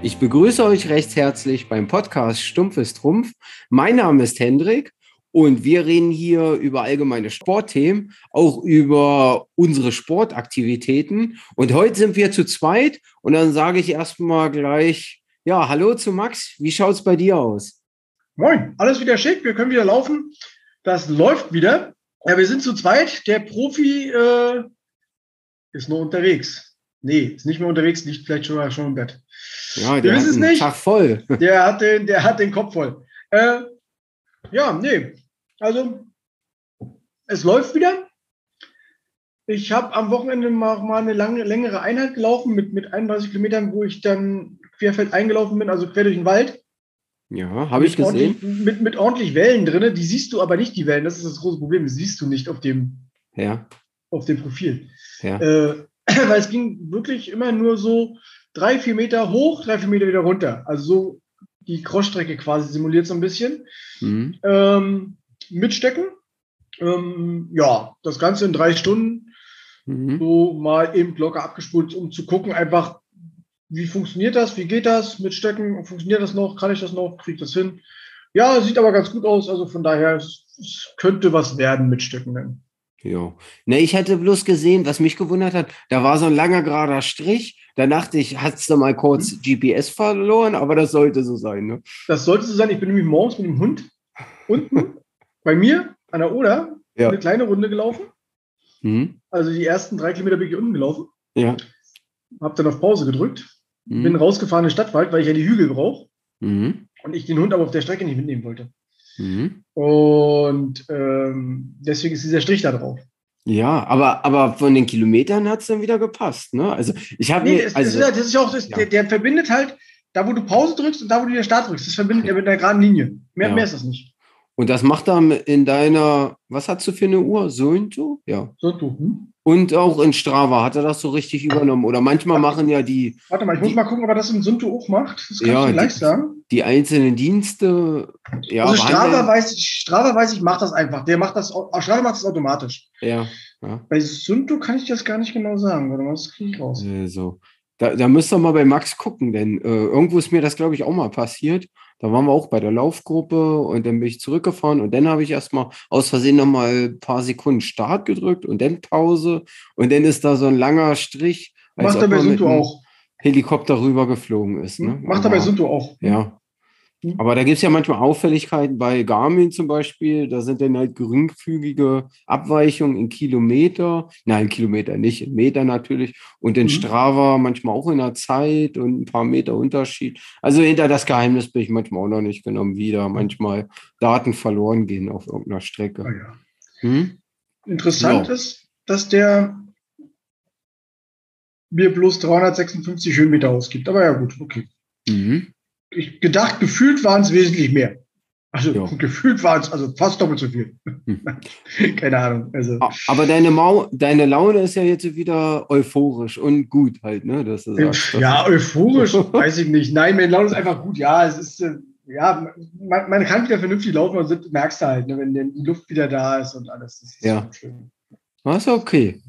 Ich begrüße euch recht herzlich beim Podcast Stumpfes Trumpf. Mein Name ist Hendrik und wir reden hier über allgemeine Sportthemen, auch über unsere Sportaktivitäten. Und heute sind wir zu zweit und dann sage ich erstmal gleich, ja, hallo zu Max. Wie schaut es bei dir aus? Moin, alles wieder schick, wir können wieder laufen. Das läuft wieder. Ja, wir sind zu zweit. Der Profi äh, ist noch unterwegs. Nee, ist nicht mehr unterwegs, liegt vielleicht schon, schon im Bett. Ja, der ist es Tag voll. Der hat den, der hat den Kopf voll. Äh, ja, nee. Also, es läuft wieder. Ich habe am Wochenende mal, mal eine lange, längere Einheit gelaufen mit, mit 31 Kilometern, wo ich dann querfeld eingelaufen bin, also quer durch den Wald. Ja, habe ich gesehen. Mit, mit ordentlich Wellen drin. Die siehst du aber nicht, die Wellen. Das ist das große Problem. Die siehst du nicht auf dem, ja. auf dem Profil. Ja. Äh, weil es ging wirklich immer nur so drei, vier Meter hoch, drei, vier Meter wieder runter. Also so die Crossstrecke quasi simuliert so ein bisschen. Mhm. Ähm, mit Stecken. Ähm, ja, das Ganze in drei Stunden. Mhm. So mal eben locker abgespult, um zu gucken, einfach, wie funktioniert das, wie geht das mit Stecken, funktioniert das noch, kann ich das noch, kriege ich das hin. Ja, sieht aber ganz gut aus, also von daher, es, es könnte was werden mit Stecken. Ja. Ne, ich hatte bloß gesehen, was mich gewundert hat, da war so ein langer gerader Strich. Da dachte ich, hast du mal kurz mhm. GPS verloren, aber das sollte so sein, ne? Das sollte so sein. Ich bin nämlich morgens mit dem Hund unten bei mir an der Oder ja. eine kleine Runde gelaufen. Mhm. Also die ersten drei Kilometer bin ich unten gelaufen. Ja. Hab dann auf Pause gedrückt. Mhm. Bin rausgefahren in den Stadtwald, weil ich ja die Hügel brauche. Mhm. Und ich den Hund aber auf der Strecke nicht mitnehmen wollte. Mhm. Und ähm, deswegen ist dieser Strich da drauf. Ja, aber, aber von den Kilometern hat es dann wieder gepasst. Ne? Also ich habe nee, also, das, ist, auch, das, ja. der, der, verbindet halt, da wo du Pause drückst und da wo du den Start drückst, das verbindet er mit einer geraden Linie. Mehr, ja. mehr ist das nicht. Und das macht er in deiner, was hast du für eine Uhr? Sonto? Ja. Sonto. Hm? Und auch in Strava hat er das so richtig übernommen. Oder manchmal machen ja die. Warte mal, ich muss mal gucken, ob er das in Sunto auch macht. Das kann ja, ich gleich sagen. Die einzelnen Dienste. Ja, also Strava weiß, ich, Strava weiß ich, macht das einfach. Der macht das, Strava macht das automatisch. Ja. ja. Bei Sunto kann ich das gar nicht genau sagen. Warte mal, das kriege ich raus. So. Da, da müsst ihr mal bei Max gucken, denn äh, irgendwo ist mir das, glaube ich, auch mal passiert. Da waren wir auch bei der Laufgruppe und dann bin ich zurückgefahren und dann habe ich erstmal aus Versehen nochmal ein paar Sekunden Start gedrückt und dann Pause und dann ist da so ein langer Strich. Macht er bei Sunto auch. Helikopter rübergeflogen ist. Ne? Macht er bei Sunto auch. Ja. Mhm. Aber da gibt es ja manchmal Auffälligkeiten bei Garmin zum Beispiel. Da sind dann halt geringfügige Abweichungen in Kilometer. Nein, Kilometer nicht, in Meter natürlich. Und in mhm. Strava manchmal auch in der Zeit und ein paar Meter Unterschied. Also hinter das Geheimnis bin ich manchmal auch noch nicht genommen, wie da manchmal Daten verloren gehen auf irgendeiner Strecke. Oh ja. hm? Interessant ja. ist, dass der mir bloß 356 Höhenmeter ausgibt. Aber ja, gut, okay. Mhm ich gedacht, gefühlt waren es wesentlich mehr. Also ja. gefühlt waren es also fast doppelt so viel. Hm. Keine Ahnung. Also. Aber deine, Mau deine Laune ist ja jetzt wieder euphorisch und gut halt, ne? Dass du sagst, ja, euphorisch weiß ich nicht. Nein, meine Laune ist einfach gut. Ja, es ist, äh, ja, man, man kann wieder vernünftig laufen und merkst du halt, ne, wenn die Luft wieder da ist und alles. Das ist ja. schön. Das ist okay.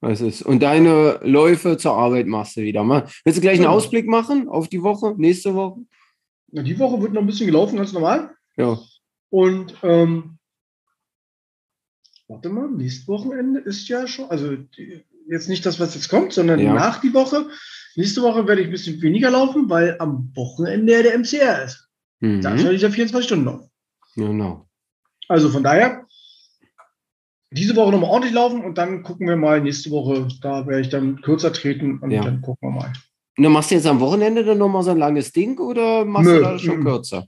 Das ist, und deine Läufe zur Arbeit machst du wieder mal. Willst du gleich einen Ausblick machen auf die Woche, nächste Woche? Na, die Woche wird noch ein bisschen gelaufen, ganz normal. Ja. Und ähm, warte mal, nächstes Wochenende ist ja schon, also die, jetzt nicht das, was jetzt kommt, sondern ja. nach die Woche. Nächste Woche werde ich ein bisschen weniger laufen, weil am Wochenende ja der MCR ist. Mhm. Da soll ich ja 24 Stunden laufen. Genau. Also von daher, diese Woche nochmal ordentlich laufen und dann gucken wir mal nächste Woche. Da werde ich dann kürzer treten und ja. dann gucken wir mal. Und dann machst du jetzt am Wochenende dann nochmal so ein langes Ding oder machst Nö, du das schon kürzer?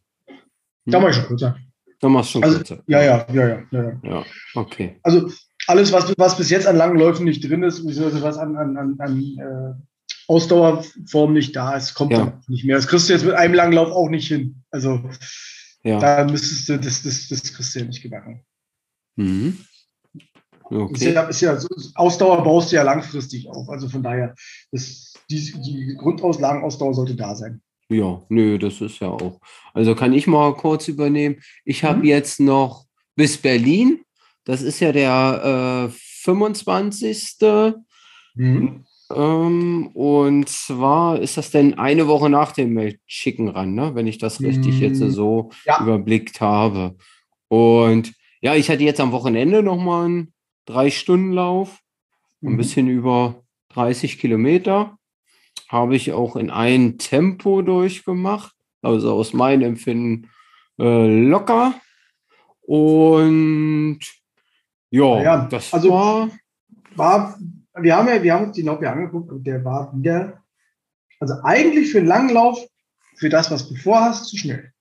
Da mache ich schon kürzer. Da machst du schon also, kürzer. Ja, ja, ja, ja, ja. Ja, okay. Also alles, was, was bis jetzt an langen Läufen nicht drin ist, was an, an, an, an äh, Ausdauerform nicht da ist, kommt ja. dann nicht mehr. Das kriegst du jetzt mit einem langen Lauf auch nicht hin. Also ja. da müsstest du, das, das, das kriegst du ja nicht gebacken. Mhm. Okay. Ist ja, ist ja, Ausdauer baust du ja langfristig auf. Also von daher, das, die, die Grundauslagenausdauer sollte da sein. Ja, nö, das ist ja auch. Also kann ich mal kurz übernehmen. Ich habe mhm. jetzt noch bis Berlin. Das ist ja der äh, 25. Mhm. Ähm, und zwar ist das denn eine Woche nach dem Chicken Run, ne? wenn ich das richtig jetzt hm, so ja. überblickt habe. Und ja, ich hatte jetzt am Wochenende nochmal einen Drei-Stunden-Lauf, ein mhm. bisschen über 30 Kilometer. Habe ich auch in ein Tempo durchgemacht, also aus meinem Empfinden äh, locker. Und ja, ja das also war, war. Wir haben ja, wir haben uns die Nobby angeguckt und der war wieder, also eigentlich für einen langen Lauf, für das, was du vorhast, zu schnell.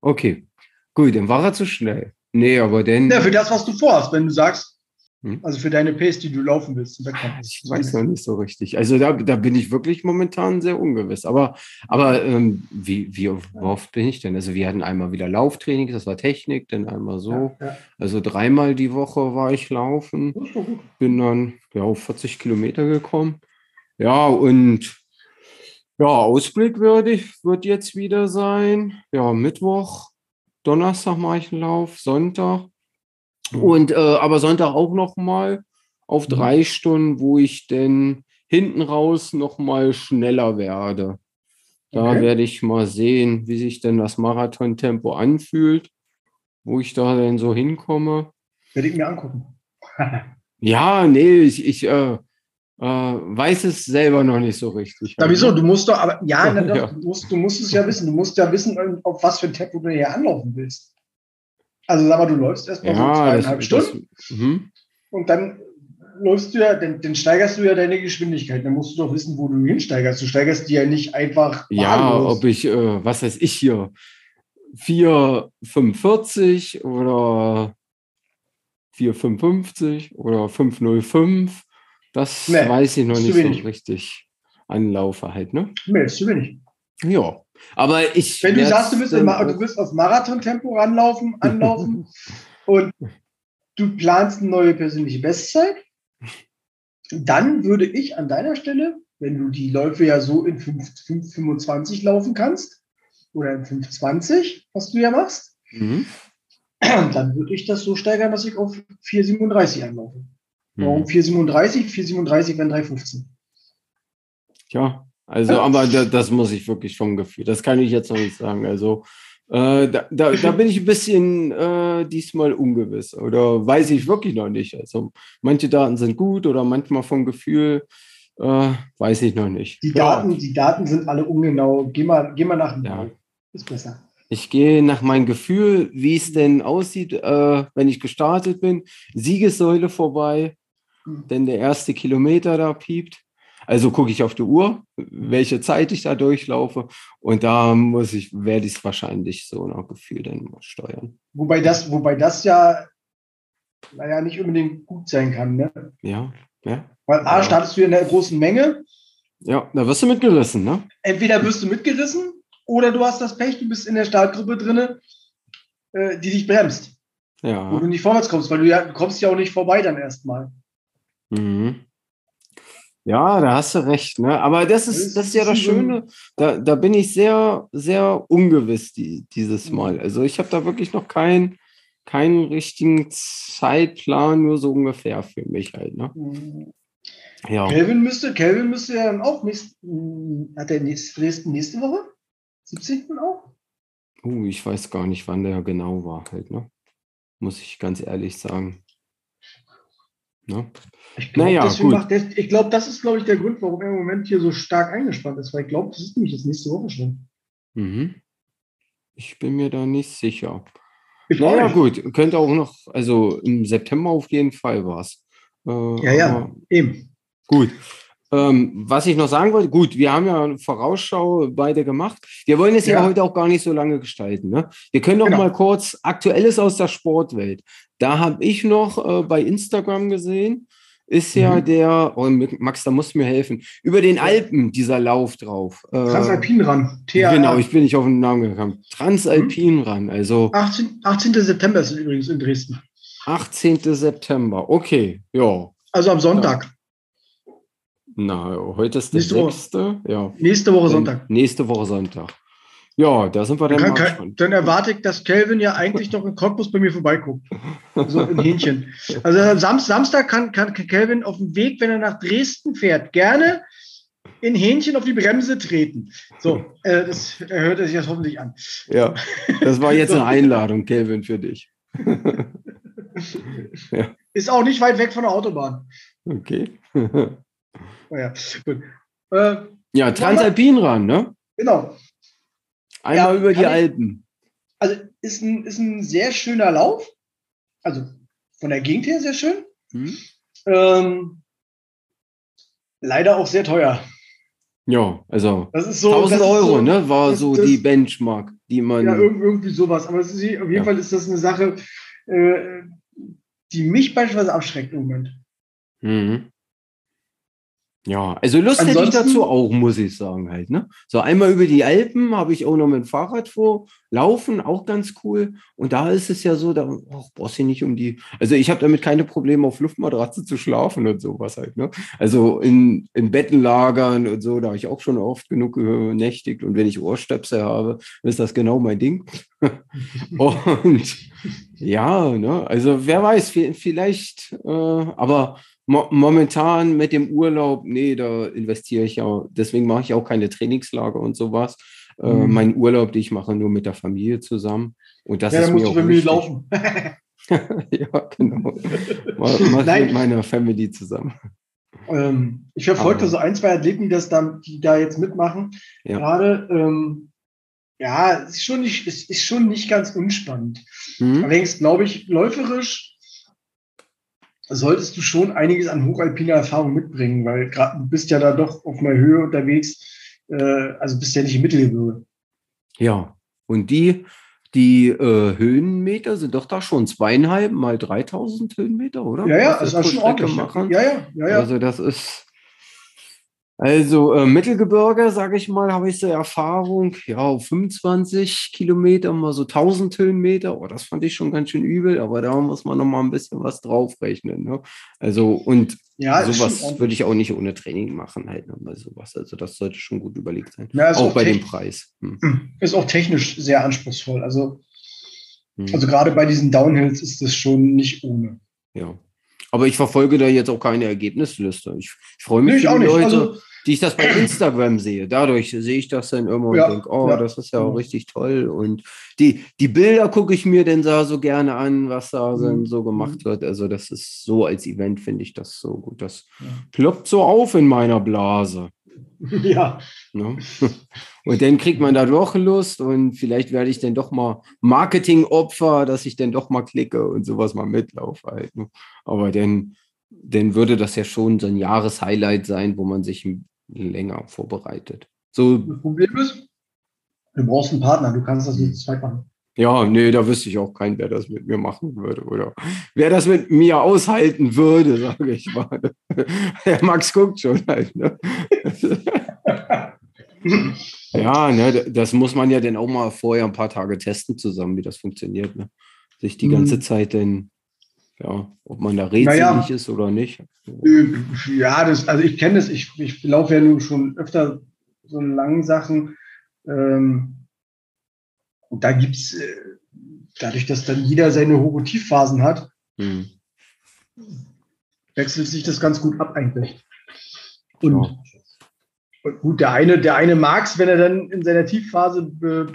Okay, gut, dann war er zu schnell. Nee, aber denn. Ja, für das, was du vorhast, wenn du sagst, hm? also für deine Pace, die du laufen willst. Ich weiß noch nicht so richtig. Also da, da bin ich wirklich momentan sehr ungewiss. Aber, aber ähm, wie, wie oft bin ich denn? Also wir hatten einmal wieder Lauftraining, das war Technik, dann einmal so. Ja, ja. Also dreimal die Woche war ich laufen. Bin dann ja, auf 40 Kilometer gekommen. Ja, und ja, Ausblick würde ich, wird jetzt wieder sein. Ja, Mittwoch Donnerstag mache ich einen Lauf, Sonntag. Mhm. Und äh, aber Sonntag auch noch mal auf mhm. drei Stunden, wo ich denn hinten raus noch mal schneller werde. Da okay. werde ich mal sehen, wie sich denn das Marathontempo anfühlt, wo ich da denn so hinkomme. Werde ich mir angucken. ja, nee, ich, ich äh, äh, weiß es selber noch nicht so richtig. Na, wieso? Du musst doch, aber ja, doch, ja. Du, musst, du musst es ja wissen. Du musst ja wissen, auf was für ein Tempo du hier anlaufen willst. Also sag mal, du läufst erstmal ja, so zweieinhalb das, Stunden das, mhm. und dann läufst du ja, dann, dann, steigerst du ja deine Geschwindigkeit. Dann musst du doch wissen, wo du hinsteigerst. Du steigerst die ja nicht einfach. Ja, ob ich, äh, was weiß ich hier, 4,45 oder 4,55 oder 5,05 das nee, weiß ich noch nicht so richtig. Anlaufe halt, ne? Nee, ist zu wenig. Ja. Aber ich. Wenn du sagst, du willst, du willst auf Marathontempo ranlaufen, anlaufen und du planst eine neue persönliche Bestzeit, dann würde ich an deiner Stelle, wenn du die Läufe ja so in 5,25 laufen kannst oder in 5,20, was du ja machst, mhm. dann würde ich das so steigern, dass ich auf 4,37 anlaufe. Warum 437? 437 wären 315. Ja, also, aber da, das muss ich wirklich vom Gefühl. Das kann ich jetzt noch nicht sagen. Also, äh, da, da, da, bin ich ein bisschen äh, diesmal ungewiss oder weiß ich wirklich noch nicht. Also, manche Daten sind gut oder manchmal vom Gefühl äh, weiß ich noch nicht. Die Daten, die Daten sind alle ungenau. Geh mal, geh mal nach dem ja. Ist besser. Ich gehe nach meinem Gefühl, wie es denn aussieht, äh, wenn ich gestartet bin. Siegessäule vorbei denn der erste Kilometer da piept. Also gucke ich auf die Uhr, welche Zeit ich da durchlaufe und da muss ich, werde ich es wahrscheinlich so nach Gefühl dann steuern. Wobei das, wobei das ja, naja, nicht unbedingt gut sein kann, ne? Ja, ja. Weil A, ja. startest du in der großen Menge. Ja, da wirst du mitgerissen, ne? Entweder wirst du mitgerissen oder du hast das Pech, du bist in der Startgruppe drin, äh, die dich bremst. Ja. Wo du nicht vorwärts kommst, weil du ja du kommst ja auch nicht vorbei dann erstmal. Mhm. Ja, da hast du recht. Ne? Aber das ist, das ist ja das Schöne. Da, da bin ich sehr, sehr ungewiss die, dieses mhm. Mal. Also ich habe da wirklich noch keinen keinen richtigen Zeitplan, nur so ungefähr für mich halt. Ne? Mhm. Ja. Kelvin müsste, Kelvin müsste ja dann auch nächst, hm, hat er nächste, nächste Woche? 17. auch? Uh, ich weiß gar nicht, wann der genau war halt, ne? Muss ich ganz ehrlich sagen. Ne? Ich glaube, naja, glaub, das ist, glaube ich, der Grund, warum er im Moment hier so stark eingespannt ist, weil ich glaube, das ist nämlich das nächste Woche schon. Mhm. Ich bin mir da nicht sicher. Ich naja, gut, könnte auch noch, also im September auf jeden Fall war es. Äh, ja, ja, eben. Gut. Ähm, was ich noch sagen wollte, gut, wir haben ja eine Vorausschau beide gemacht. Wir wollen es ja, ja heute auch gar nicht so lange gestalten. Ne? Wir können doch genau. mal kurz Aktuelles aus der Sportwelt. Da habe ich noch äh, bei Instagram gesehen, ist ja mhm. der, oh, Max, da musst du mir helfen, über den Alpen dieser Lauf drauf. Äh, Transalpinran. Genau, ich bin nicht auf den Namen gekommen. Transalpinran, also. 18, 18. September ist es übrigens in Dresden. 18. September, okay, ja. Also am Sonntag. Na, heute ist der nächste 6. Woche. Ja. Nächste Woche Sonntag. Nächste Woche Sonntag. Ja, da sind wir dann, dann kann, Dann erwarte ich, dass Kelvin ja eigentlich noch in Cottbus bei mir vorbeiguckt. So ein Hähnchen. Also Sam Samstag kann, kann Kelvin auf dem Weg, wenn er nach Dresden fährt, gerne in Hähnchen auf die Bremse treten. So, äh, das hört sich jetzt hoffentlich an. Ja, das war jetzt eine Einladung, Kelvin, für dich. ja. Ist auch nicht weit weg von der Autobahn. Okay. oh ja, gut. Äh, ja, Transalpinrad, ne? Genau. Einmal ja, über die Alpen. Also ist ein, ist ein sehr schöner Lauf. Also von der Gegend her sehr schön. Hm. Ähm, leider auch sehr teuer. Ja, also das ist so, 1000 Euro, so, ne, war das, so das, die Benchmark, die man. Ja, irgendwie sowas. Aber ist, auf jeden ja. Fall ist das eine Sache, äh, die mich beispielsweise abschreckt im Moment. Mhm. Ja, also Lust Ansonsten, hätte ich dazu auch, muss ich sagen halt. Ne? So einmal über die Alpen habe ich auch noch mit dem Fahrrad vor, laufen, auch ganz cool. Und da ist es ja so, da oh, brauchst du nicht um die. Also ich habe damit keine Probleme, auf Luftmatratze zu schlafen und sowas halt. Ne? Also in, in Bettenlagern und so, da habe ich auch schon oft genug genächtigt. Und wenn ich Ohrstöpsel habe, ist das genau mein Ding. und ja, ne? also wer weiß, vielleicht, äh, aber mo momentan mit dem Urlaub, nee, da investiere ich ja, deswegen mache ich auch keine Trainingslager und sowas. Äh, mhm. Äh, mein Urlaub, den ich mache, nur mit der Familie zusammen. Und das ja, ist dann musst du bei mir laufen. ja, genau. Mach Nein. mit meiner Family zusammen. Ähm, ich verfolge so ein, zwei Athleten, die, das da, die da jetzt mitmachen. Ja. Gerade, ähm, ja, es ist schon nicht, es ist schon nicht ganz unspannend. Mhm. Allerdings glaube ich, läuferisch solltest du schon einiges an hochalpiner Erfahrung mitbringen, weil gerade du bist ja da doch auf einer Höhe unterwegs, äh, also bist ja nicht im Mittelgebirge. Ja, und die, die äh, Höhenmeter sind doch da schon zweieinhalb mal 3000 Höhenmeter, oder? Ja, ja, das ist schon ordentlich. Machen. Ja, ja, ja, ja. Also das ist, also äh, Mittelgebirge, sage ich mal, habe ich so Erfahrung, ja, auf 25 Kilometer mal so 1000 Höhenmeter. Oh, das fand ich schon ganz schön übel, aber da muss man noch mal ein bisschen was draufrechnen. Ne? Also und ja, sowas würde ich auch nicht ohne Training machen, halt ne, bei sowas. Also das sollte schon gut überlegt sein. Ja, auch, auch bei dem Preis. Hm. Ist auch technisch sehr anspruchsvoll. Also, hm. also gerade bei diesen Downhills ist das schon nicht ohne. Ja. Aber ich verfolge da jetzt auch keine Ergebnisliste. Ich, ich freue mich nee, ich auch nicht. Leute. Also, die ich das bei Instagram sehe. Dadurch sehe ich das dann immer ja, und denke, oh, ja. das ist ja auch richtig toll. Und die, die Bilder gucke ich mir dann so gerne an, was da mhm. so gemacht wird. Also das ist so als Event, finde ich das so gut. Das ja. ploppt so auf in meiner Blase. Ja. Ne? Und dann kriegt man da doch Lust und vielleicht werde ich dann doch mal Marketingopfer, dass ich dann doch mal klicke und sowas mal mitlaufe. Halt. Ne? Aber dann, dann würde das ja schon so ein Jahreshighlight sein, wo man sich länger vorbereitet. So, das Problem ist, du brauchst einen Partner, du kannst das nicht zu zweit machen. Ja, nee, da wüsste ich auch keinen, wer das mit mir machen würde oder wer das mit mir aushalten würde, sage ich mal. Der Max guckt schon halt. Ne? ja, ne, das muss man ja dann auch mal vorher ein paar Tage testen zusammen, wie das funktioniert. Ne? Sich die ganze mhm. Zeit dann, ja, ob man da rätselig naja, ist oder nicht. Ja, das, also ich kenne das, ich, ich laufe ja nun schon öfter so langen Sachen. Ähm, und da gibt es, äh, dadurch, dass dann jeder seine Hoch- und Tiefphasen hat, mhm. wechselt sich das ganz gut ab eigentlich. Und, ja. und gut, der eine, der eine mag es, wenn er dann in seiner Tiefphase be,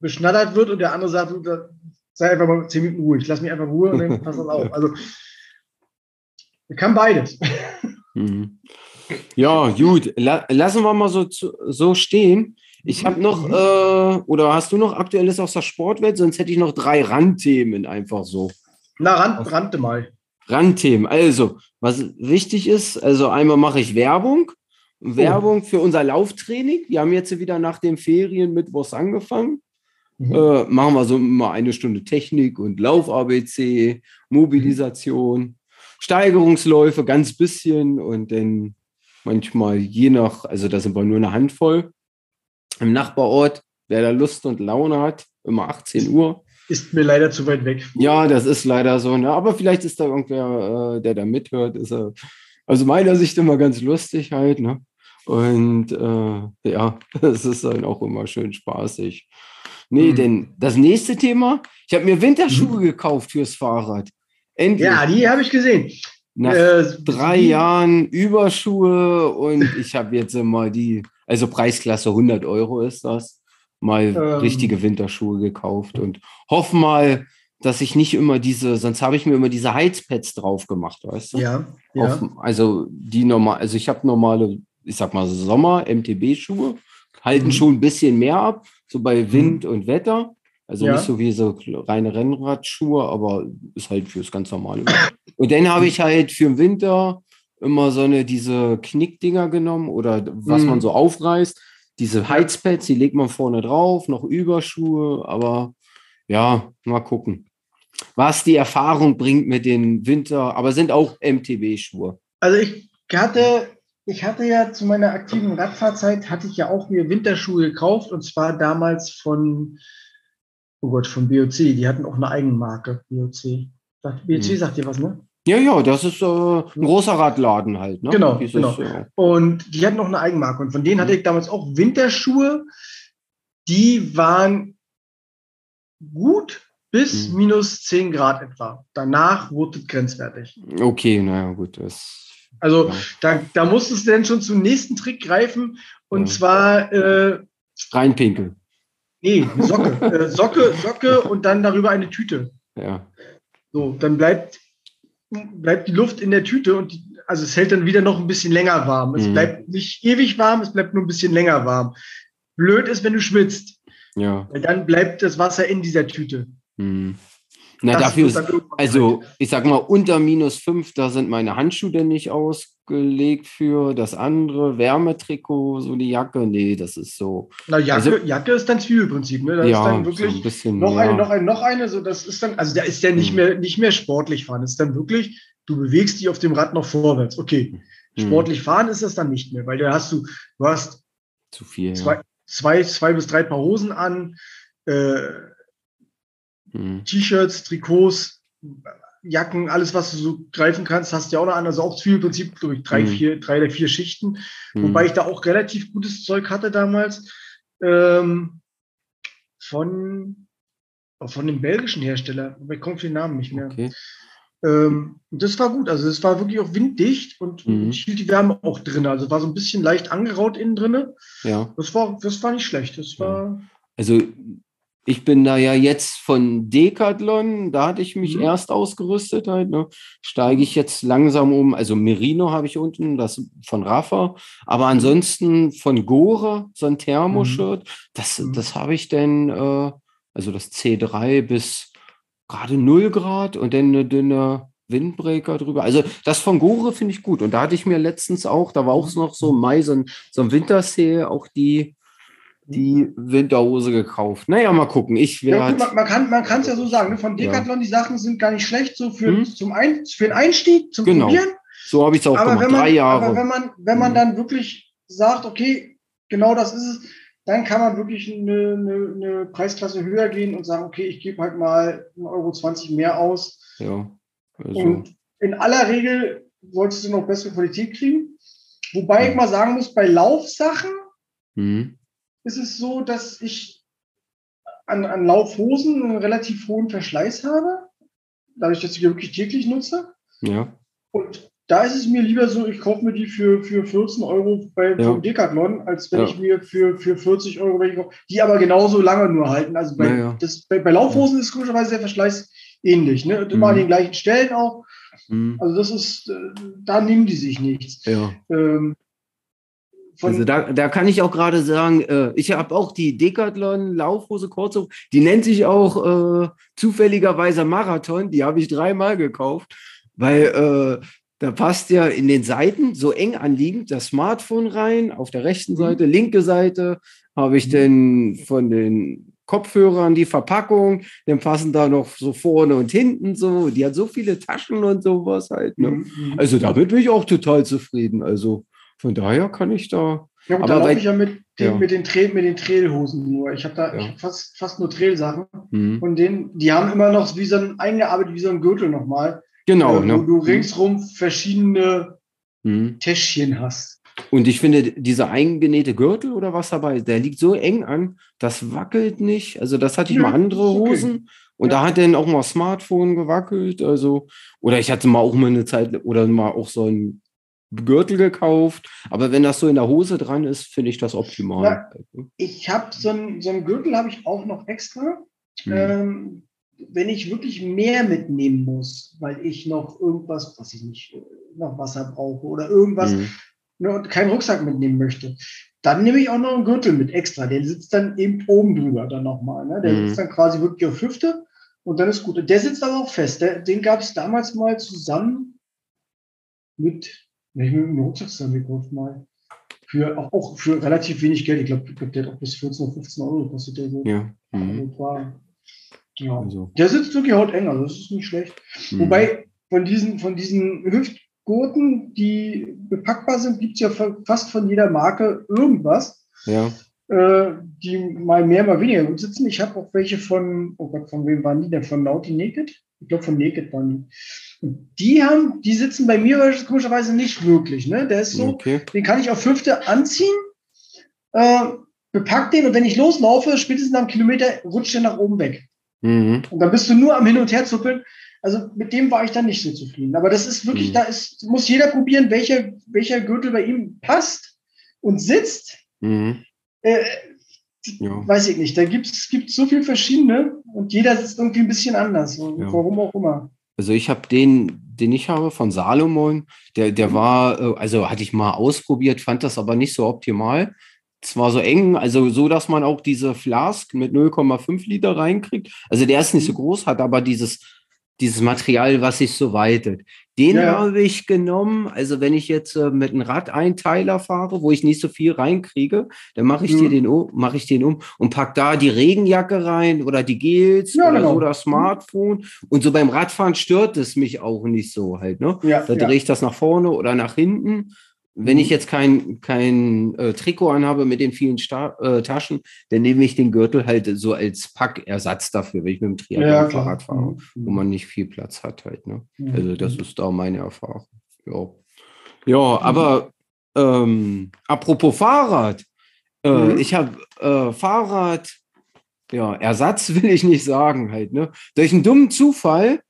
beschnattert wird und der andere sagt, sei einfach mal zehn Minuten ruhig, lass mich einfach Ruhe und dann passt das auf. Also kann beides. Mhm. Ja, gut. La lassen wir mal so, so stehen. Ich habe noch, mhm. äh, oder hast du noch Aktuelles aus der Sportwelt? Sonst hätte ich noch drei Randthemen einfach so. Na, Rand, Rande mal. Randthemen. Also, was wichtig ist, also einmal mache ich Werbung. Werbung oh. für unser Lauftraining. Wir haben jetzt wieder nach den Ferien Mittwochs angefangen. Mhm. Äh, machen wir so mal eine Stunde Technik und Lauf-ABC, Mobilisation, mhm. Steigerungsläufe, ganz bisschen und dann manchmal je nach, also da sind wir nur eine Handvoll im Nachbarort, wer da Lust und Laune hat, immer 18 Uhr. Ist mir leider zu weit weg. Ja, das ist leider so. Ne? Aber vielleicht ist da irgendwer, äh, der da mithört. Ist er, also meiner Sicht immer ganz lustig halt. Ne? Und äh, ja, das ist dann auch immer schön spaßig. Nee, mhm. denn das nächste Thema, ich habe mir Winterschuhe mhm. gekauft fürs Fahrrad. Endlich. Ja, die habe ich gesehen. nach äh, drei wie? Jahren Überschuhe und ich habe jetzt mal die, also Preisklasse 100 Euro ist das, mal ähm. richtige Winterschuhe gekauft und hoffe mal, dass ich nicht immer diese, sonst habe ich mir immer diese Heizpads drauf gemacht, weißt du? Ja. ja. Auf, also die normal, also ich habe normale, ich sag mal Sommer MTB-Schuhe, halten mhm. schon ein bisschen mehr ab, so bei Wind mhm. und Wetter. Also ja. nicht so wie so reine Rennradschuhe, aber ist halt fürs ganz normale. Und dann habe ich halt für den Winter immer so eine diese Knickdinger genommen oder was mhm. man so aufreißt. Diese Heizpads, die legt man vorne drauf, noch Überschuhe, aber ja, mal gucken. Was die Erfahrung bringt mit den Winter, aber sind auch MTB-Schuhe. Also ich hatte, ich hatte ja zu meiner aktiven Radfahrzeit hatte ich ja auch mir Winterschuhe gekauft und zwar damals von oh Gott, von BOC, die hatten auch eine Eigenmarke, BOC. BOC hm. sagt dir was, ne? Ja, ja, das ist äh, ein großer Radladen halt. Ne? Genau, Dieses, genau. Ja. Und die hatten noch eine Eigenmarke. Und von denen hatte hm. ich damals auch Winterschuhe. Die waren gut bis hm. minus 10 Grad etwa. Danach wurde es grenzwertig. Okay, naja, gut. Das, also ja. da, da musstest du dann schon zum nächsten Trick greifen. Und ja. zwar äh, reinpinkeln. Nee, Socke. äh, Socke, Socke und dann darüber eine Tüte. Ja. So, dann bleibt, bleibt die Luft in der Tüte und die, also es hält dann wieder noch ein bisschen länger warm. Es mhm. bleibt nicht ewig warm, es bleibt nur ein bisschen länger warm. Blöd ist, wenn du schwitzt. Ja. Weil dann bleibt das Wasser in dieser Tüte. Mhm. Na, das dafür ist, also ich sag mal, unter minus fünf, da sind meine Handschuhe nicht ausgelegt für. Das andere, Wärmetrikot, so die Jacke, nee, das ist so. Na, Jacke, also, Jacke ist dann Zwiebelprinzip, ne? Das ja, ist dann wirklich so ein bisschen, noch ja. eine, noch eine, noch eine, so das ist dann, also da ist ja nicht mhm. mehr, nicht mehr sportlich fahren. Das ist dann wirklich, du bewegst dich auf dem Rad noch vorwärts. Okay. Mhm. Sportlich fahren ist das dann nicht mehr, weil da hast du, du hast zu viel. Zwei, ja. zwei, zwei bis drei Paar Hosen an, äh, Mhm. T-Shirts, Trikots, Jacken, alles, was du so greifen kannst, hast du ja auch noch an. Also auch viel Prinzip, glaube ich, drei, mhm. vier, drei oder vier Schichten. Mhm. Wobei ich da auch relativ gutes Zeug hatte damals. Ähm, von, von dem belgischen Hersteller. Aber ich komme auf den Namen nicht mehr. Okay. Ähm, das war gut. Also es war wirklich auch winddicht und mhm. hielt die Wärme auch drin. Also war so ein bisschen leicht angeraut innen drin. Ja. Das war, das war nicht schlecht. Das war. Also ich bin da ja jetzt von Decathlon, da hatte ich mich mhm. erst ausgerüstet halt, ne? steige ich jetzt langsam um, also Merino habe ich unten, das von Rafa, aber ansonsten von Gore, so ein Thermoshirt, mhm. das, mhm. das habe ich denn, äh, also das C3 bis gerade 0 Grad und dann eine dünne Windbreaker drüber. Also das von Gore finde ich gut und da hatte ich mir letztens auch, da war auch mhm. noch so im Mai so ein, so ein Wintersale, auch die die Winterhose gekauft. Naja, mal gucken. Ich ja, gut, man, man, kann man kann es ja so sagen. Ne? Von Decathlon, ja. die Sachen sind gar nicht schlecht, so für, hm? zum Ein, für den Einstieg, zum genau. Probieren. So habe ich es auch aber gemacht. Wenn man, Drei Jahre. Aber wenn man, wenn man hm. dann wirklich sagt, okay, genau das ist es, dann kann man wirklich eine, eine, eine Preisklasse höher gehen und sagen, okay, ich gebe halt mal 1,20 Euro mehr aus. Ja. Also. Und in aller Regel solltest du noch bessere Qualität kriegen. Wobei hm. ich mal sagen muss, bei Laufsachen, hm ist es so, dass ich an, an Laufhosen einen relativ hohen Verschleiß habe, dadurch, dass ich die wirklich täglich nutze. Ja. Und da ist es mir lieber so, ich kaufe mir die für, für 14 Euro bei ja. vom Decathlon, als wenn ja. ich mir für, für 40 Euro welche kaufe, die aber genauso lange nur halten. Also bei, ja, das, bei, bei Laufhosen ist komischerweise der Verschleiß ähnlich. Ne? Und immer mhm. an den gleichen Stellen auch. Mhm. Also das ist, äh, da nehmen die sich nichts. Ja. Ähm, also da, da kann ich auch gerade sagen, äh, ich habe auch die Decathlon Laufhose Kurzhose, die nennt sich auch äh, zufälligerweise Marathon, die habe ich dreimal gekauft, weil äh, da passt ja in den Seiten so eng anliegend das Smartphone rein, auf der rechten mhm. Seite, linke Seite habe ich mhm. denn von den Kopfhörern die Verpackung, dann passen da noch so vorne und hinten so, die hat so viele Taschen und sowas halt. Ne? Mhm. Also damit bin ich auch total zufrieden. Also von daher kann ich da. Ja, gut, da laufe ich ja mit den, ja. mit den, Trail, mit den Trailhosen nur. Ich habe da ja. hab fast, fast nur Trailsachen. Mhm. Und den, die haben immer noch wie so ein eingearbeitet, wie so ein Gürtel nochmal. Genau. Äh, wo ne? du ringsrum verschiedene mhm. Täschchen hast. Und ich finde, dieser eingenähte Gürtel oder was dabei ist, der liegt so eng an, das wackelt nicht. Also das hatte ich ja, mal andere Hosen Und ja. da hat dann auch mal Smartphone gewackelt. Also, oder ich hatte mal auch mal eine Zeit oder mal auch so ein Gürtel gekauft. Aber wenn das so in der Hose dran ist, finde ich das optimal. Ja, ich habe so ein, so Gürtel habe ich auch noch extra. Hm. Ähm, wenn ich wirklich mehr mitnehmen muss, weil ich noch irgendwas, was ich nicht, noch Wasser brauche oder irgendwas, mhm. ne, und keinen Rucksack mitnehmen möchte, dann nehme ich auch noch einen Gürtel mit extra. Der sitzt dann eben oben drüber dann nochmal. Ne? Der mhm. sitzt dann quasi wirklich auf Hüfte und dann ist gut. Der sitzt aber auch fest. Der, den gab es damals mal zusammen mit, ne, mit dem Rucksack zusammengekauft mal. Für, auch, auch, für relativ wenig Geld. Ich glaube, glaub, der hat auch bis 14 oder 15 Euro gekostet. Der so. Ja. Mhm. Also war, ja. Also. Der sitzt wirklich hauteng, also das ist nicht schlecht. Mhm. Wobei von diesen, von diesen Hüft, Gurten, die bepackbar sind, gibt es ja fast von jeder Marke irgendwas. Ja. Äh, die mal mehr, mal weniger gut sitzen. Ich habe auch welche von, oh Gott, von wem waren die denn? Von Naughty Naked? Ich glaube, von Naked waren die. Die haben, die sitzen bei mir komischerweise nicht wirklich. Ne? Der ist so, okay. den kann ich auf Hüfte anziehen, äh, bepack den und wenn ich loslaufe, spätestens einem Kilometer rutscht der nach oben weg. Mhm. Und dann bist du nur am Hin- und Her zuppeln. Also mit dem war ich dann nicht so zufrieden. Aber das ist wirklich, mhm. da ist, muss jeder probieren, welcher, welcher Gürtel bei ihm passt und sitzt. Mhm. Äh, ja. Weiß ich nicht. Da gibt es so viele verschiedene und jeder sitzt irgendwie ein bisschen anders. Ja. Warum auch immer. Also ich habe den, den ich habe von Salomon, der, der mhm. war, äh, also hatte ich mal ausprobiert, fand das aber nicht so optimal. Zwar so eng, also so, dass man auch diese Flask mit 0,5 Liter reinkriegt. Also der ist nicht so mhm. groß, hat aber dieses dieses Material, was sich so weitet. Den ja. habe ich genommen. Also wenn ich jetzt äh, mit einem Radeinteiler fahre, wo ich nicht so viel reinkriege, dann mache ich mhm. dir den um, mache ich den um und pack da die Regenjacke rein oder die Gels ja, oder genau. so das Smartphone. Und so beim Radfahren stört es mich auch nicht so halt. Ne? Ja, da drehe ich das nach vorne oder nach hinten. Wenn ich mhm. jetzt kein, kein äh, Trikot anhabe mit den vielen Sta äh, Taschen, dann nehme ich den Gürtel halt so als Packersatz dafür, wenn ich mit dem Triathlon-Fahrrad ja, fahre, mhm. wo man nicht viel Platz hat halt. Ne? Mhm. Also das ist da meine Erfahrung. Ja, ja aber ähm, apropos Fahrrad, äh, mhm. ich habe äh, Fahrrad, ja, Ersatz will ich nicht sagen halt. Ne? Durch einen dummen Zufall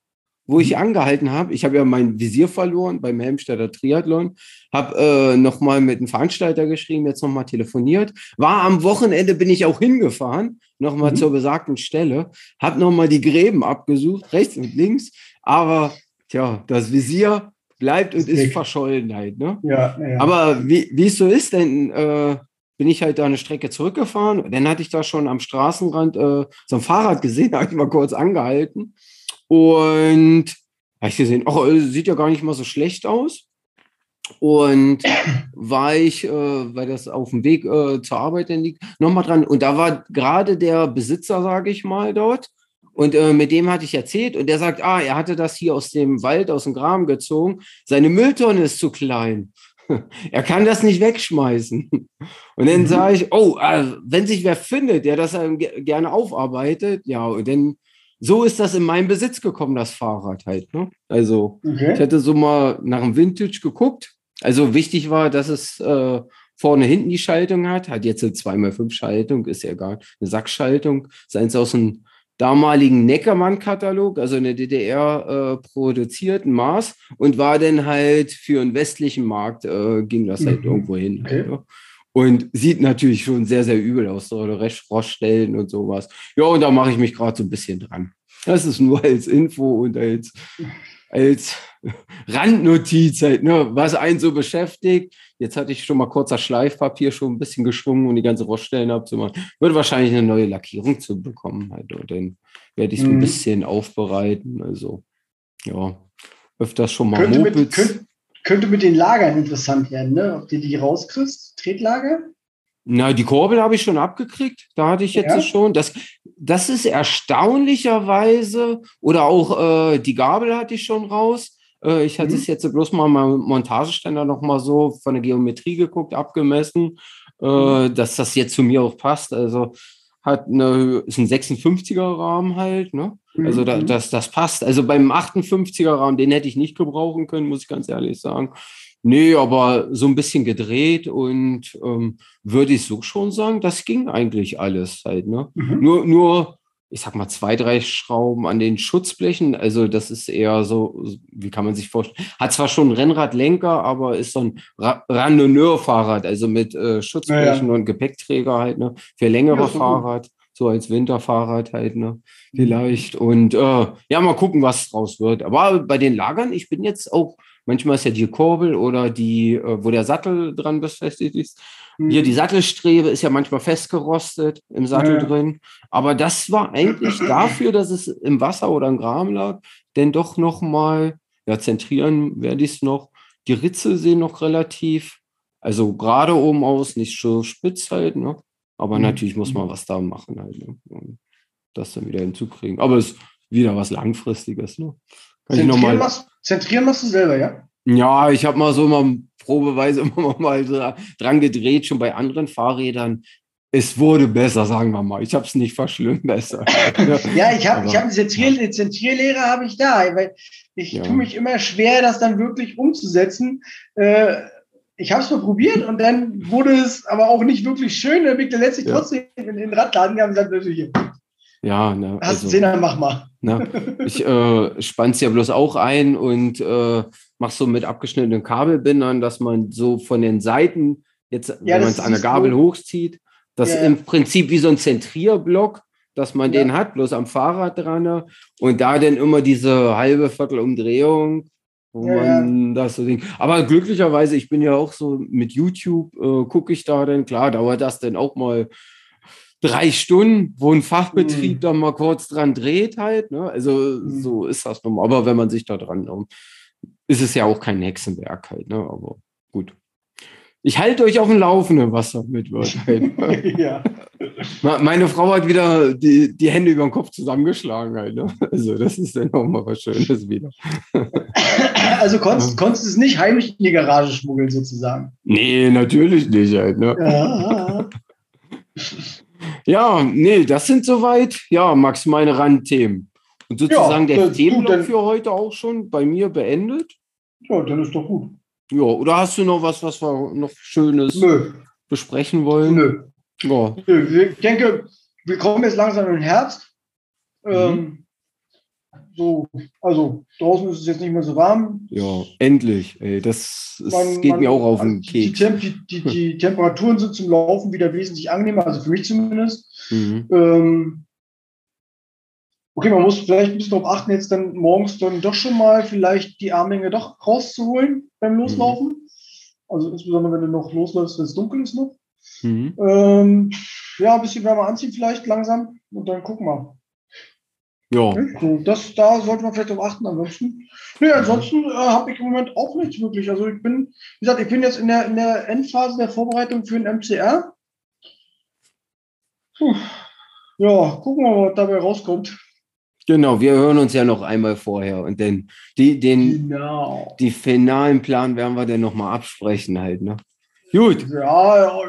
wo ich mhm. angehalten habe. Ich habe ja mein Visier verloren beim Helmstedter Triathlon, habe äh, nochmal mit dem Veranstalter geschrieben, jetzt nochmal telefoniert. War am Wochenende, bin ich auch hingefahren, nochmal mhm. zur besagten Stelle, habe nochmal die Gräben abgesucht, rechts und links, aber tja, das Visier bleibt und ist verschollen halt. Ne? Ja, ja. Aber wie, wie es so ist, denn äh, bin ich halt da eine Strecke zurückgefahren. Dann hatte ich da schon am Straßenrand äh, so ein Fahrrad gesehen, habe ich mal kurz angehalten und habe ich gesehen, oh, sieht ja gar nicht mal so schlecht aus. Und war ich, äh, weil das auf dem Weg äh, zur Arbeit dann liegt, nochmal dran. Und da war gerade der Besitzer, sage ich mal, dort. Und äh, mit dem hatte ich erzählt und der sagt, ah, er hatte das hier aus dem Wald, aus dem Graben gezogen. Seine Mülltonne ist zu klein. er kann das nicht wegschmeißen. Und dann mhm. sage ich, oh, äh, wenn sich wer findet, der das gerne aufarbeitet, ja, und dann so ist das in meinen Besitz gekommen, das Fahrrad halt. Ne? Also okay. ich hätte so mal nach einem Vintage geguckt. Also wichtig war, dass es äh, vorne hinten die Schaltung hat. Hat jetzt eine 2x5 Schaltung, ist ja egal. Eine Sackschaltung. Seins aus einem damaligen Neckermann-Katalog, also in der DDR äh, produzierten Maß und war dann halt für einen westlichen Markt, äh, ging das halt mhm. irgendwo hin. Okay. Halt, ne? Und sieht natürlich schon sehr, sehr übel aus, so Roststellen und sowas. Ja, und da mache ich mich gerade so ein bisschen dran. Das ist nur als Info und als, als Randnotiz halt, ne, was einen so beschäftigt. Jetzt hatte ich schon mal kurzer Schleifpapier schon ein bisschen geschwungen, um die ganze Roststellen abzumachen. Würde wahrscheinlich eine neue Lackierung zu bekommen halt. Und dann werde ich es mhm. ein bisschen aufbereiten. Also, ja, öfters schon mal könnte Mopeds. Mit, könnte, könnte mit den Lagern interessant werden, ne? Ob du die rauskriegst, Tretlager? Na, die Kurbel habe ich schon abgekriegt. Da hatte ich jetzt ja. schon. Das, das ist erstaunlicherweise, oder auch äh, die Gabel hatte ich schon raus. Äh, ich hatte mhm. es jetzt bloß mal meinem Montageständer noch mal so von der Geometrie geguckt, abgemessen, äh, mhm. dass das jetzt zu mir auch passt. Also hat eine, ist ein 56er Rahmen halt, ne? Also da, mhm. das, das passt. Also beim 58er Rahmen, den hätte ich nicht gebrauchen können, muss ich ganz ehrlich sagen. Nee, aber so ein bisschen gedreht und ähm, würde ich so schon sagen, das ging eigentlich alles halt. Ne? Mhm. Nur, nur ich sag mal, zwei, drei Schrauben an den Schutzblechen. Also das ist eher so, wie kann man sich vorstellen? Hat zwar schon einen Rennradlenker, aber ist so ein Randonneur-Fahrrad, also mit äh, Schutzblechen ja, ja. und Gepäckträger halt, ne? Für längere ja, Fahrrad, so als Winterfahrrad halt, ne? Vielleicht. Und äh, ja, mal gucken, was draus wird. Aber bei den Lagern, ich bin jetzt auch, manchmal ist ja die Kurbel oder die, äh, wo der Sattel dran befestigt ist, hier die mhm. Sattelstrebe ist ja manchmal festgerostet im Sattel ja. drin. Aber das war eigentlich dafür, dass es im Wasser oder im Graben lag, denn doch noch mal, ja, zentrieren werde ich es noch. Die Ritze sehen noch relativ, also gerade oben aus, nicht so spitz halt, ne? Aber mhm. natürlich muss man was da machen halt, ne? Um das dann wieder hinzukriegen. Aber es ist wieder was Langfristiges, ne? Kann zentrieren, machst, zentrieren machst du selber, ja? Ja, ich habe mal so immer probeweise immer mal so dran gedreht, schon bei anderen Fahrrädern. Es wurde besser, sagen wir mal. Ich habe es nicht verschlimmbessert. ja, ich habe ich hab eine Zentrier Zentrierlehre habe ich da, weil ich ja. tue mich immer schwer, das dann wirklich umzusetzen. Äh, ich habe es mal probiert und dann wurde es aber auch nicht wirklich schön. Dann bin ich dann letztlich ja. trotzdem in den Radladen gegangen und gesagt, ja, ne, Hast also, Zehner, mach mal. Ne, ich äh, spann's ja bloß auch ein und äh, machst so mit abgeschnittenen Kabelbindern, dass man so von den Seiten, jetzt, ja, wenn man es an der Gabel gut. hochzieht, das ja, im Prinzip wie so ein Zentrierblock, dass man den hat, bloß am Fahrrad dran und da dann immer diese halbe Viertelumdrehung, wo man das so denkt. Aber glücklicherweise, ich bin ja auch so mit YouTube, äh, gucke ich da dann, klar, dauert das dann auch mal drei Stunden, wo ein Fachbetrieb mhm. dann mal kurz dran dreht halt. Ne? Also mhm. so ist das normal. Aber wenn man sich da dran ist es ja auch kein Hexenwerk halt, ne? Aber gut. Ich halte euch auf dem Laufenden, was damit wird. Halt. ja. Meine Frau hat wieder die, die Hände über den Kopf zusammengeschlagen halt. Ne? Also das ist dann auch mal was Schönes wieder. Also konntest, konntest du es nicht heimlich in die Garage schmuggeln sozusagen? Nee, natürlich nicht halt. Ne? Ja. ja, nee, das sind soweit, ja, Max, meine Randthemen. Und sozusagen ja, der Themenblock für heute auch schon bei mir beendet? Ja, dann ist doch gut. Ja, oder hast du noch was, was wir noch Schönes Nö. besprechen wollen? Nö. Ja. Ich denke, wir kommen jetzt langsam in den Herbst. Mhm. Ähm, so, also draußen ist es jetzt nicht mehr so warm. Ja, endlich. Ey, das ist, man, geht man, mir auch auf den also Keks. Die, die, die, Temperaturen sind zum Laufen wieder wesentlich angenehmer, also für mich zumindest. Mhm. Ähm, okay, man muss vielleicht ein bisschen darauf achten, jetzt dann morgens dann doch schon mal vielleicht die Armlänge doch rauszuholen beim Loslaufen. Mhm. Also insbesondere, wenn du noch losläufst, wenn es dunkel ist noch. Mhm. Ähm, ja, ein bisschen wärmer anziehen vielleicht langsam und dann gucken wir. Ja. Das, da sollte man vielleicht darauf achten. Ansonsten, nee, ansonsten äh, habe ich im Moment auch nichts wirklich. Also ich bin, wie gesagt, ich bin jetzt in der, in der Endphase der Vorbereitung für den MCR. Puh. Ja, gucken wir mal, was dabei rauskommt. Genau, wir hören uns ja noch einmal vorher und den, die, den, genau. die finalen Plan werden wir dann nochmal absprechen halt, ne? Gut. Ja,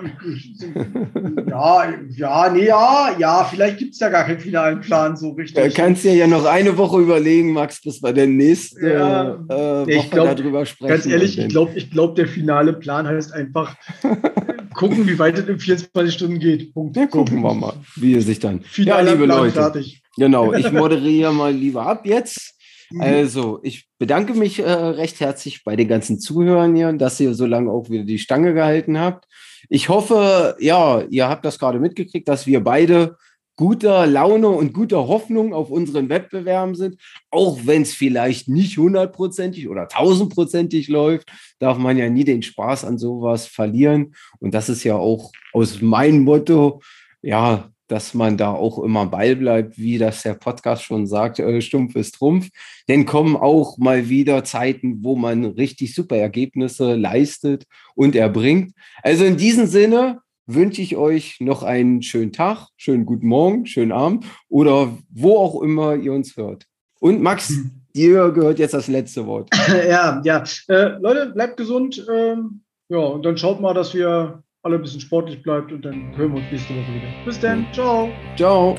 ja, ja, nee, ja, ja, vielleicht gibt es ja gar keinen finalen Plan so richtig. Du kannst dir ja noch eine Woche überlegen, Max, bis wir der nächste ja, äh, Woche glaub, darüber sprechen. Ganz ehrlich, ich glaube, ich glaub, der finale Plan heißt einfach gucken, wie weit es in 24 Stunden geht. Punkt. Ja, gucken wir mal, wie es sich dann. Finaler ja, liebe Plan Leute. Fertig. Genau, ich moderiere mal lieber ab jetzt. Mhm. Also, ich bedanke mich äh, recht herzlich bei den ganzen Zuhörern hier, dass ihr so lange auch wieder die Stange gehalten habt. Ich hoffe, ja, ihr habt das gerade mitgekriegt, dass wir beide guter Laune und guter Hoffnung auf unseren Wettbewerben sind. Auch wenn es vielleicht nicht hundertprozentig oder tausendprozentig läuft, darf man ja nie den Spaß an sowas verlieren. Und das ist ja auch aus meinem Motto, ja, dass man da auch immer Ball bleibt, wie das der Podcast schon sagt, äh, stumpf ist Trumpf. Denn kommen auch mal wieder Zeiten, wo man richtig super Ergebnisse leistet und erbringt. Also in diesem Sinne wünsche ich euch noch einen schönen Tag, schönen guten Morgen, schönen Abend oder wo auch immer ihr uns hört. Und Max, hm. dir gehört jetzt das letzte Wort. Ja, ja. Äh, Leute, bleibt gesund. Ähm, ja, und dann schaut mal, dass wir alle ein bisschen sportlich bleibt und dann hören wir uns nächste Woche wieder. Bis dann. Ciao. Ciao.